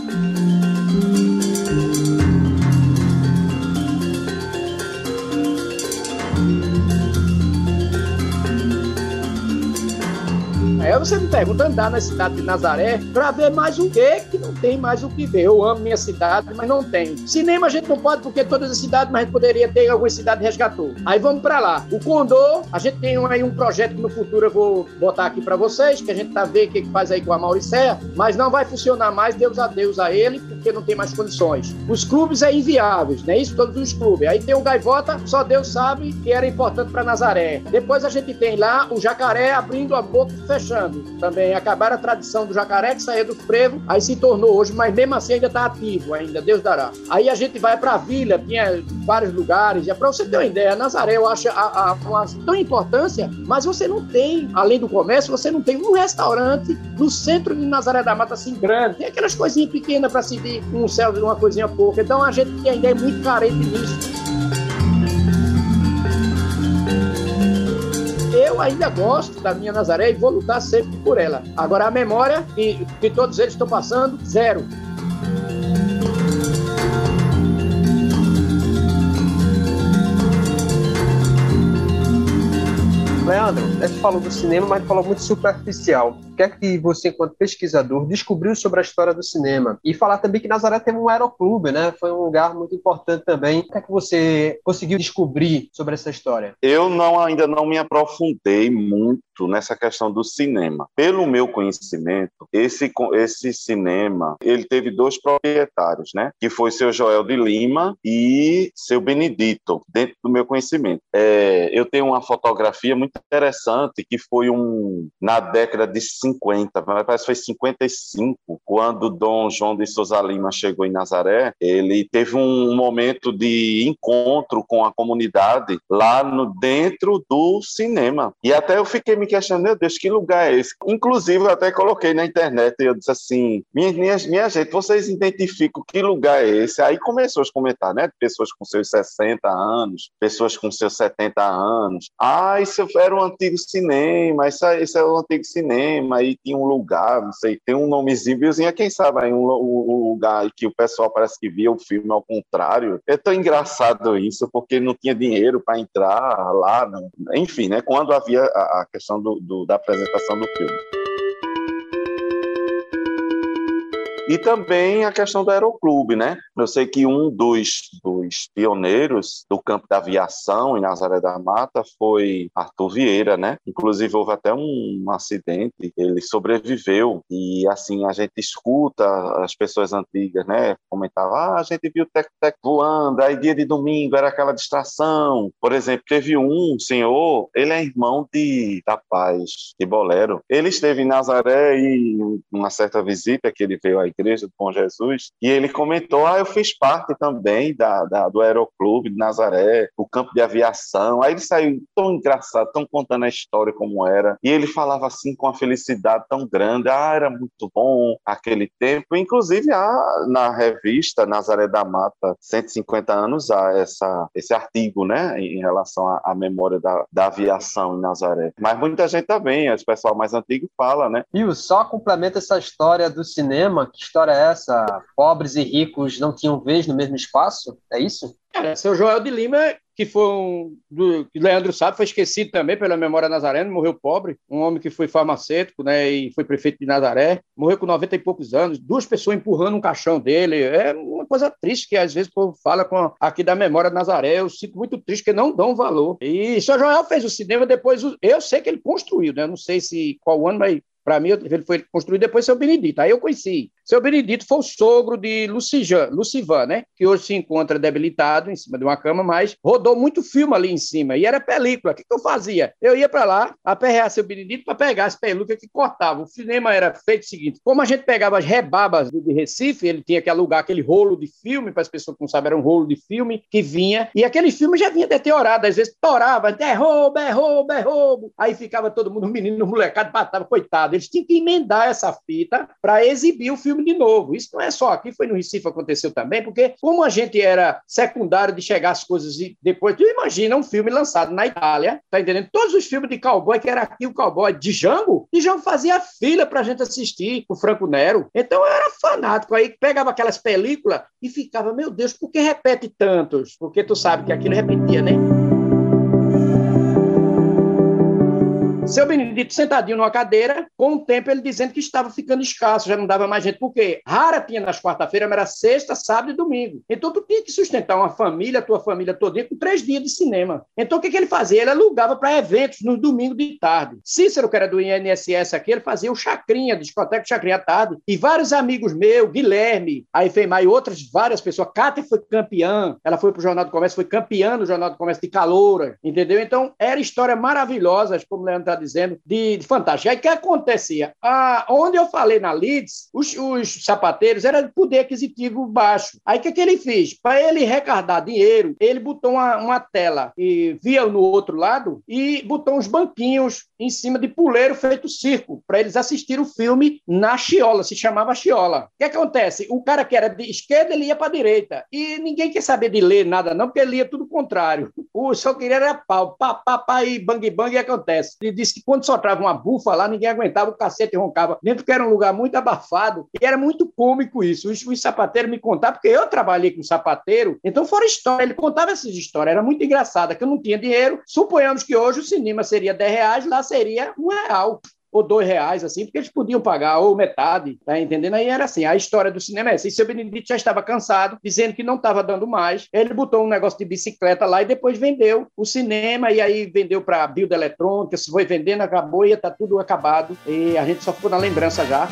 Aí você me pergunta andar na cidade de Nazaré para ver mais o quê que não tem mais o que ver. Eu amo minha cidade, mas não tem. Cinema a gente não pode porque todas as cidades, mas a gente poderia ter alguma cidade resgatou. Aí vamos para lá. O Condor, a gente tem aí um projeto que no futuro eu vou botar aqui para vocês, que a gente tá vendo o que faz aí com a Mauricéia, mas não vai funcionar mais, Deus a Deus a ele, porque não tem mais condições. Os clubes é inviáveis, né? Isso todos os clubes. Aí tem o Gaivota, só Deus sabe que era importante para Nazaré. Depois a gente tem lá o Jacaré abrindo a boca e fechando também. Acabaram a tradição do jacaré, que saía do frevo, aí se tornou hoje, mas mesmo assim ainda está ativo, ainda, Deus dará. Aí a gente vai para a vila, tinha vários lugares, para você ter uma ideia, Nazaré eu acho a, a, tão importância, mas você não tem, além do comércio, você não tem um restaurante no centro de Nazaré da Mata assim grande, tem aquelas coisinhas pequenas para servir um céu de uma coisinha pouca, então a gente ainda é muito carente nisso. Eu ainda gosto da minha Nazaré e vou lutar sempre por ela. Agora, a memória que, que todos eles estão passando, zero. Leandro, gente falou do cinema, mas falou muito superficial. O que é que você, enquanto pesquisador, descobriu sobre a história do cinema? E falar também que Nazaré tem um aeroclube, né? Foi um lugar muito importante também. O que é que você conseguiu descobrir sobre essa história? Eu não ainda não me aprofundei muito nessa questão do cinema. Pelo meu conhecimento, esse, esse cinema, ele teve dois proprietários, né? Que foi seu Joel de Lima e seu Benedito, dentro do meu conhecimento. É, eu tenho uma fotografia muito interessante que foi um na década de 50, parece que foi 55, quando Dom João de Souza Lima chegou em Nazaré, ele teve um momento de encontro com a comunidade lá no dentro do cinema. E até eu fiquei me questionando, meu Deus, que lugar é esse? Inclusive, eu até coloquei na internet e eu disse assim, minha, minha, minha gente, vocês identificam que lugar é esse? Aí começou a comentar, né? Pessoas com seus 60 anos, pessoas com seus 70 anos. Ah, isso era um antigo cinema, isso, isso é o antigo cinema, aí tinha um lugar, não sei, tem um nomezinho, quem sabe aí, um, um lugar que o pessoal parece que via o filme ao contrário. É tão engraçado isso, porque não tinha dinheiro para entrar lá, não. enfim, né? Quando havia a, a questão do, do, da apresentação do filme. E também a questão do aeroclube, né? Eu sei que um dos, dos pioneiros do campo da aviação em Nazaré da Mata foi Arthur Vieira, né? Inclusive houve até um, um acidente, ele sobreviveu e assim a gente escuta as pessoas antigas, né? Comentavam, ah, a gente viu o tec-tec voando, aí dia de domingo era aquela distração. Por exemplo, teve um senhor, ele é irmão de da Paz, de Bolero. Ele esteve em Nazaré e uma certa visita que ele veio aí igreja do Bom Jesus, e ele comentou: ah, eu fiz parte também da, da, do Aeroclube de Nazaré, o campo de aviação. Aí ele saiu tão engraçado, tão contando a história como era, e ele falava assim com uma felicidade tão grande: ah, era muito bom aquele tempo. Inclusive, há na revista Nazaré da Mata 150 anos, há essa, esse artigo, né, em relação à, à memória da, da aviação em Nazaré. Mas muita gente também, o pessoal mais antigo fala, né? E só complementa essa história do cinema, que história é essa? Pobres e ricos não tinham vez no mesmo espaço? É isso? Cara, seu Joel de Lima, que foi um. Do, que Leandro sabe, foi esquecido também pela memória nazarena, morreu pobre. Um homem que foi farmacêutico, né? E foi prefeito de Nazaré. Morreu com 90 e poucos anos. Duas pessoas empurrando um caixão dele. É uma coisa triste que às vezes o povo fala com, aqui da memória de Nazaré. Eu sinto muito triste que não dão valor. E seu Joel fez o cinema depois. Eu sei que ele construiu, né? Não sei se qual ano, mas para mim, ele foi construído depois seu Benedito. Aí eu conheci. Seu Benedito foi o sogro de Lucijan, Lucivan, né? Que hoje se encontra debilitado em cima de uma cama, mas rodou muito filme ali em cima. E era película. O que, que eu fazia? Eu ia para lá, aperrear seu Benedito para pegar as pelucas que cortavam. O cinema era feito o seguinte: como a gente pegava as rebabas de Recife, ele tinha que alugar aquele rolo de filme, para as pessoas que não sabem, era um rolo de filme que vinha. E aquele filme já vinha deteriorado, às vezes torava, é roubo, é roubo, é roubo. Aí ficava todo mundo, menino, molecado, batava, coitado eles tinham que emendar essa fita para exibir o filme de novo. Isso não é só aqui, foi no Recife, aconteceu também, porque como a gente era secundário de chegar as coisas e depois, tu imagina um filme lançado na Itália, tá entendendo? Todos os filmes de cowboy, que era aqui o cowboy de Django, Django fazia fila para a gente assistir, o Franco Nero. Então eu era fanático, aí pegava aquelas películas e ficava, meu Deus, por que repete tantos? Porque tu sabe que aquilo repetia, né? Seu Benedito sentadinho numa cadeira, com o tempo ele dizendo que estava ficando escasso, já não dava mais gente, porque rara tinha nas quarta-feiras, mas era sexta, sábado e domingo. Então tu tinha que sustentar uma família, tua família todinha, com três dias de cinema. Então o que, que ele fazia? Ele alugava para eventos no domingo de tarde. Cícero, que era do INSS aqui, ele fazia o Chacrinha, discoteca Chacrinha à tarde. E vários amigos meus, Guilherme, aí Feimar e outras várias pessoas. Cátia foi campeã, ela foi para o Jornal do Comércio, foi campeã no Jornal do Comércio de Caloura, entendeu? Então era história maravilhosa, como o Leandro está dizendo, de, de fantástico. Aí o que acontecia? Ah, onde eu falei na Leeds, os, os sapateiros eram de poder aquisitivo baixo. Aí o que, que ele fez? Para ele recardar dinheiro, ele botou uma, uma tela e via no outro lado e botou uns banquinhos em cima de puleiro feito circo, para eles assistirem o filme na chiola, se chamava chiola. O que acontece? O cara que era de esquerda, ele ia para a direita. E ninguém quer saber de ler nada, não, porque ele lia tudo o contrário. O só queria era pau, pá, pá, pá, e bang, bang, e acontece. Ele disse que quando soltava uma bufa lá, ninguém aguentava, o cacete roncava, dentro que era um lugar muito abafado, e era muito cômico isso. Os, os sapateiros me contavam, porque eu trabalhei com sapateiro, então fora história, ele contava essas histórias, era muito engraçada, que eu não tinha dinheiro. Suponhamos que hoje o cinema seria 10 reais, lá seria um real ou dois reais, assim, porque eles podiam pagar, ou metade, tá entendendo? Aí era assim, a história do cinema é essa. E seu Benedito já estava cansado, dizendo que não estava dando mais. Ele botou um negócio de bicicleta lá e depois vendeu o cinema, e aí vendeu para Build Eletrônica, se foi vendendo, acabou, e está tudo acabado. E a gente só ficou na lembrança já.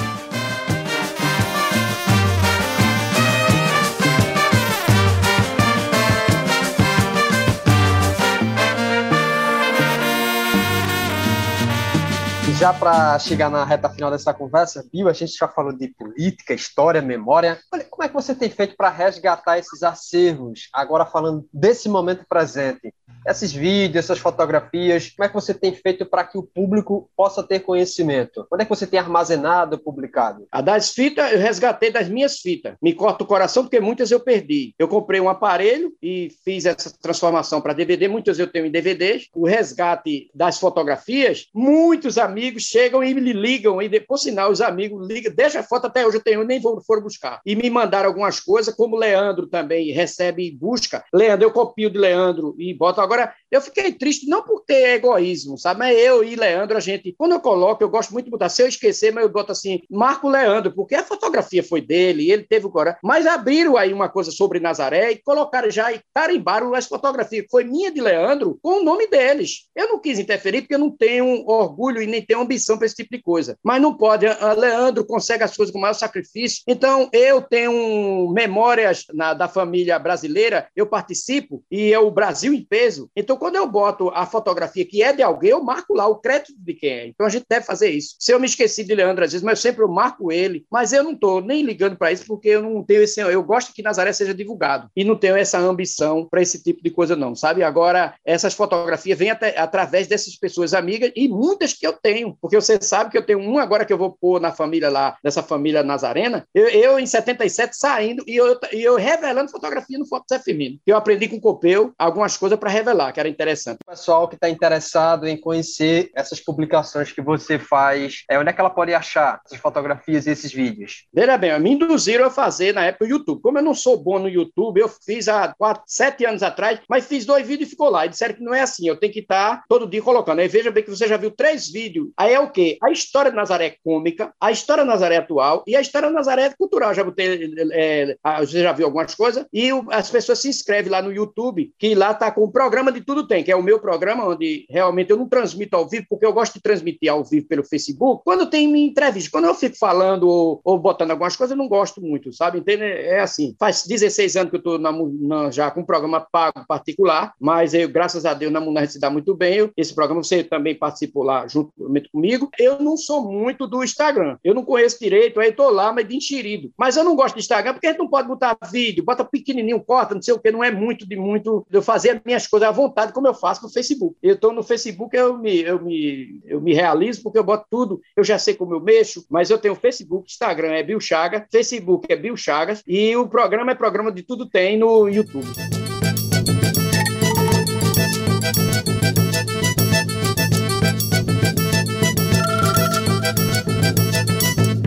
Já para chegar na reta final dessa conversa, Bill, a gente já falou de política, história, memória. Olha, como é que você tem feito para resgatar esses acervos, agora falando desse momento presente? Esses vídeos, essas fotografias, como é que você tem feito para que o público possa ter conhecimento? Onde é que você tem armazenado, publicado? A das fitas, eu resgatei das minhas fitas. Me corta o coração porque muitas eu perdi. Eu comprei um aparelho e fiz essa transformação para DVD, muitas eu tenho em DVDs. O resgate das fotografias, muitos amigos chegam e me ligam, e por sinal, os amigos ligam, deixa a foto até hoje, eu tenho, nem vou, for buscar. E me mandaram algumas coisas, como Leandro também recebe e busca. Leandro, eu copio de Leandro e boto agora Agora, eu fiquei triste não por ter egoísmo, sabe? Mas eu e Leandro, a gente, quando eu coloco, eu gosto muito de botar, se eu esquecer, mas eu boto assim, Marco Leandro, porque a fotografia foi dele, ele teve o coração. Mas abriram aí uma coisa sobre Nazaré e colocaram já e carimbaram as fotografias, que foi minha de Leandro, com o nome deles. Eu não quis interferir porque eu não tenho orgulho e nem tenho ambição para esse tipo de coisa. Mas não pode. A Leandro consegue as coisas com maior sacrifício. Então, eu tenho memórias na, da família brasileira, eu participo e é o Brasil em peso então, quando eu boto a fotografia que é de alguém, eu marco lá o crédito de quem é. Então, a gente deve fazer isso. Se eu me esqueci de Leandro às vezes, mas eu sempre marco ele, mas eu não estou nem ligando para isso, porque eu não tenho esse. Eu gosto que Nazaré seja divulgado e não tenho essa ambição para esse tipo de coisa, não, sabe? Agora, essas fotografias vêm até, através dessas pessoas amigas e muitas que eu tenho, porque você sabe que eu tenho uma agora que eu vou pôr na família lá, dessa família Nazarena, eu, eu em 77 saindo e eu, eu revelando fotografia no Foto Feminino. Eu aprendi com o Copeu algumas coisas para revelar lá, que era interessante. O pessoal que está interessado em conhecer essas publicações que você faz, é, onde é que ela pode achar essas fotografias e esses vídeos? Veja bem, me induziram a fazer na época o YouTube. Como eu não sou bom no YouTube, eu fiz há quatro, sete anos atrás, mas fiz dois vídeos e ficou lá. E disseram que não é assim, eu tenho que estar tá todo dia colocando. Aí veja bem que você já viu três vídeos. Aí é o quê? A história de Nazaré é cômica, a história de Nazaré é atual e a história de Nazaré é cultural. Já botei, é, você já viu algumas coisas? E as pessoas se inscrevem lá no YouTube, que lá está com o programa programa de Tudo Tem, que é o meu programa, onde realmente eu não transmito ao vivo, porque eu gosto de transmitir ao vivo pelo Facebook. Quando tem minha entrevista, quando eu fico falando ou, ou botando algumas coisas, eu não gosto muito, sabe? Então, é assim. Faz 16 anos que eu estou já com um programa pago particular, mas eu, graças a Deus, na Munar se dá muito bem. Eu, esse programa você também participou lá junto comigo. Eu não sou muito do Instagram. Eu não conheço direito, aí estou lá, mas de enxerido. Mas eu não gosto de Instagram porque a gente não pode botar vídeo, bota pequenininho, corta, não sei o que, não é muito de muito. Eu fazer minhas coisas vontade, como eu faço no Facebook. Eu estou no Facebook, eu me, eu, me, eu me realizo, porque eu boto tudo, eu já sei como eu mexo, mas eu tenho Facebook, Instagram é Bill Chagas, Facebook é Bill Chagas, e o programa é programa de tudo tem no YouTube.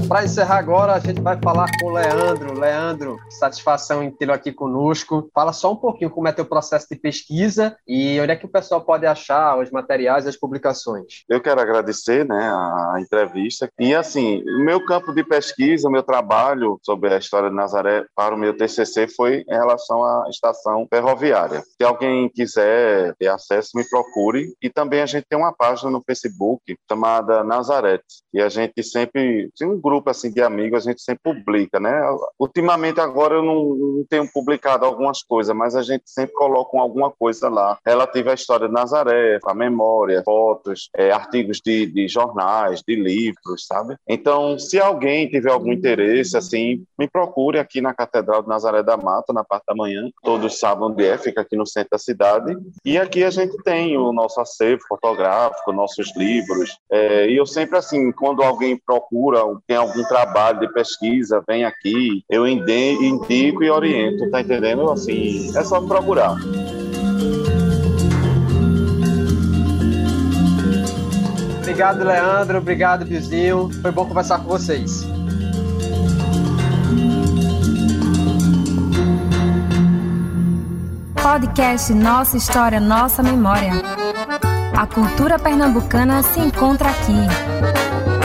Para encerrar agora, a gente vai falar com o Leandro. Leandro, satisfação em tê-lo aqui conosco. Fala só um pouquinho como é teu processo de pesquisa e onde é que o pessoal pode achar os materiais e as publicações. Eu quero agradecer né, a entrevista. E assim, o meu campo de pesquisa, o meu trabalho sobre a história de Nazaré para o meu TCC foi em relação à estação ferroviária. Se alguém quiser ter acesso, me procure. E também a gente tem uma página no Facebook chamada Nazaré. E a gente sempre tem um grupo grupo assim de amigos, a gente sempre publica, né? Ultimamente agora eu não, não tenho publicado algumas coisas, mas a gente sempre coloca alguma coisa lá relativa à história de Nazaré, a memória, fotos, é, artigos de, de jornais, de livros, sabe? Então, se alguém tiver algum interesse, assim, me procure aqui na Catedral de Nazaré da Mata, na parte da manhã. Todos sabem onde é, fica aqui no centro da cidade. E aqui a gente tem o nosso acervo fotográfico, nossos livros. É, e eu sempre, assim, quando alguém procura, tem algum trabalho de pesquisa, vem aqui, eu indico e oriento, tá entendendo? Assim, é só procurar. Obrigado, Leandro. Obrigado, Biozinho. Foi bom conversar com vocês. Podcast Nossa História, Nossa Memória. A cultura pernambucana se encontra aqui.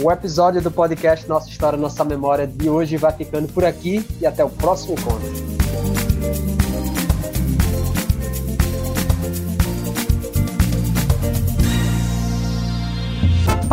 O episódio do podcast Nossa História, Nossa Memória de hoje vai ficando por aqui e até o próximo encontro.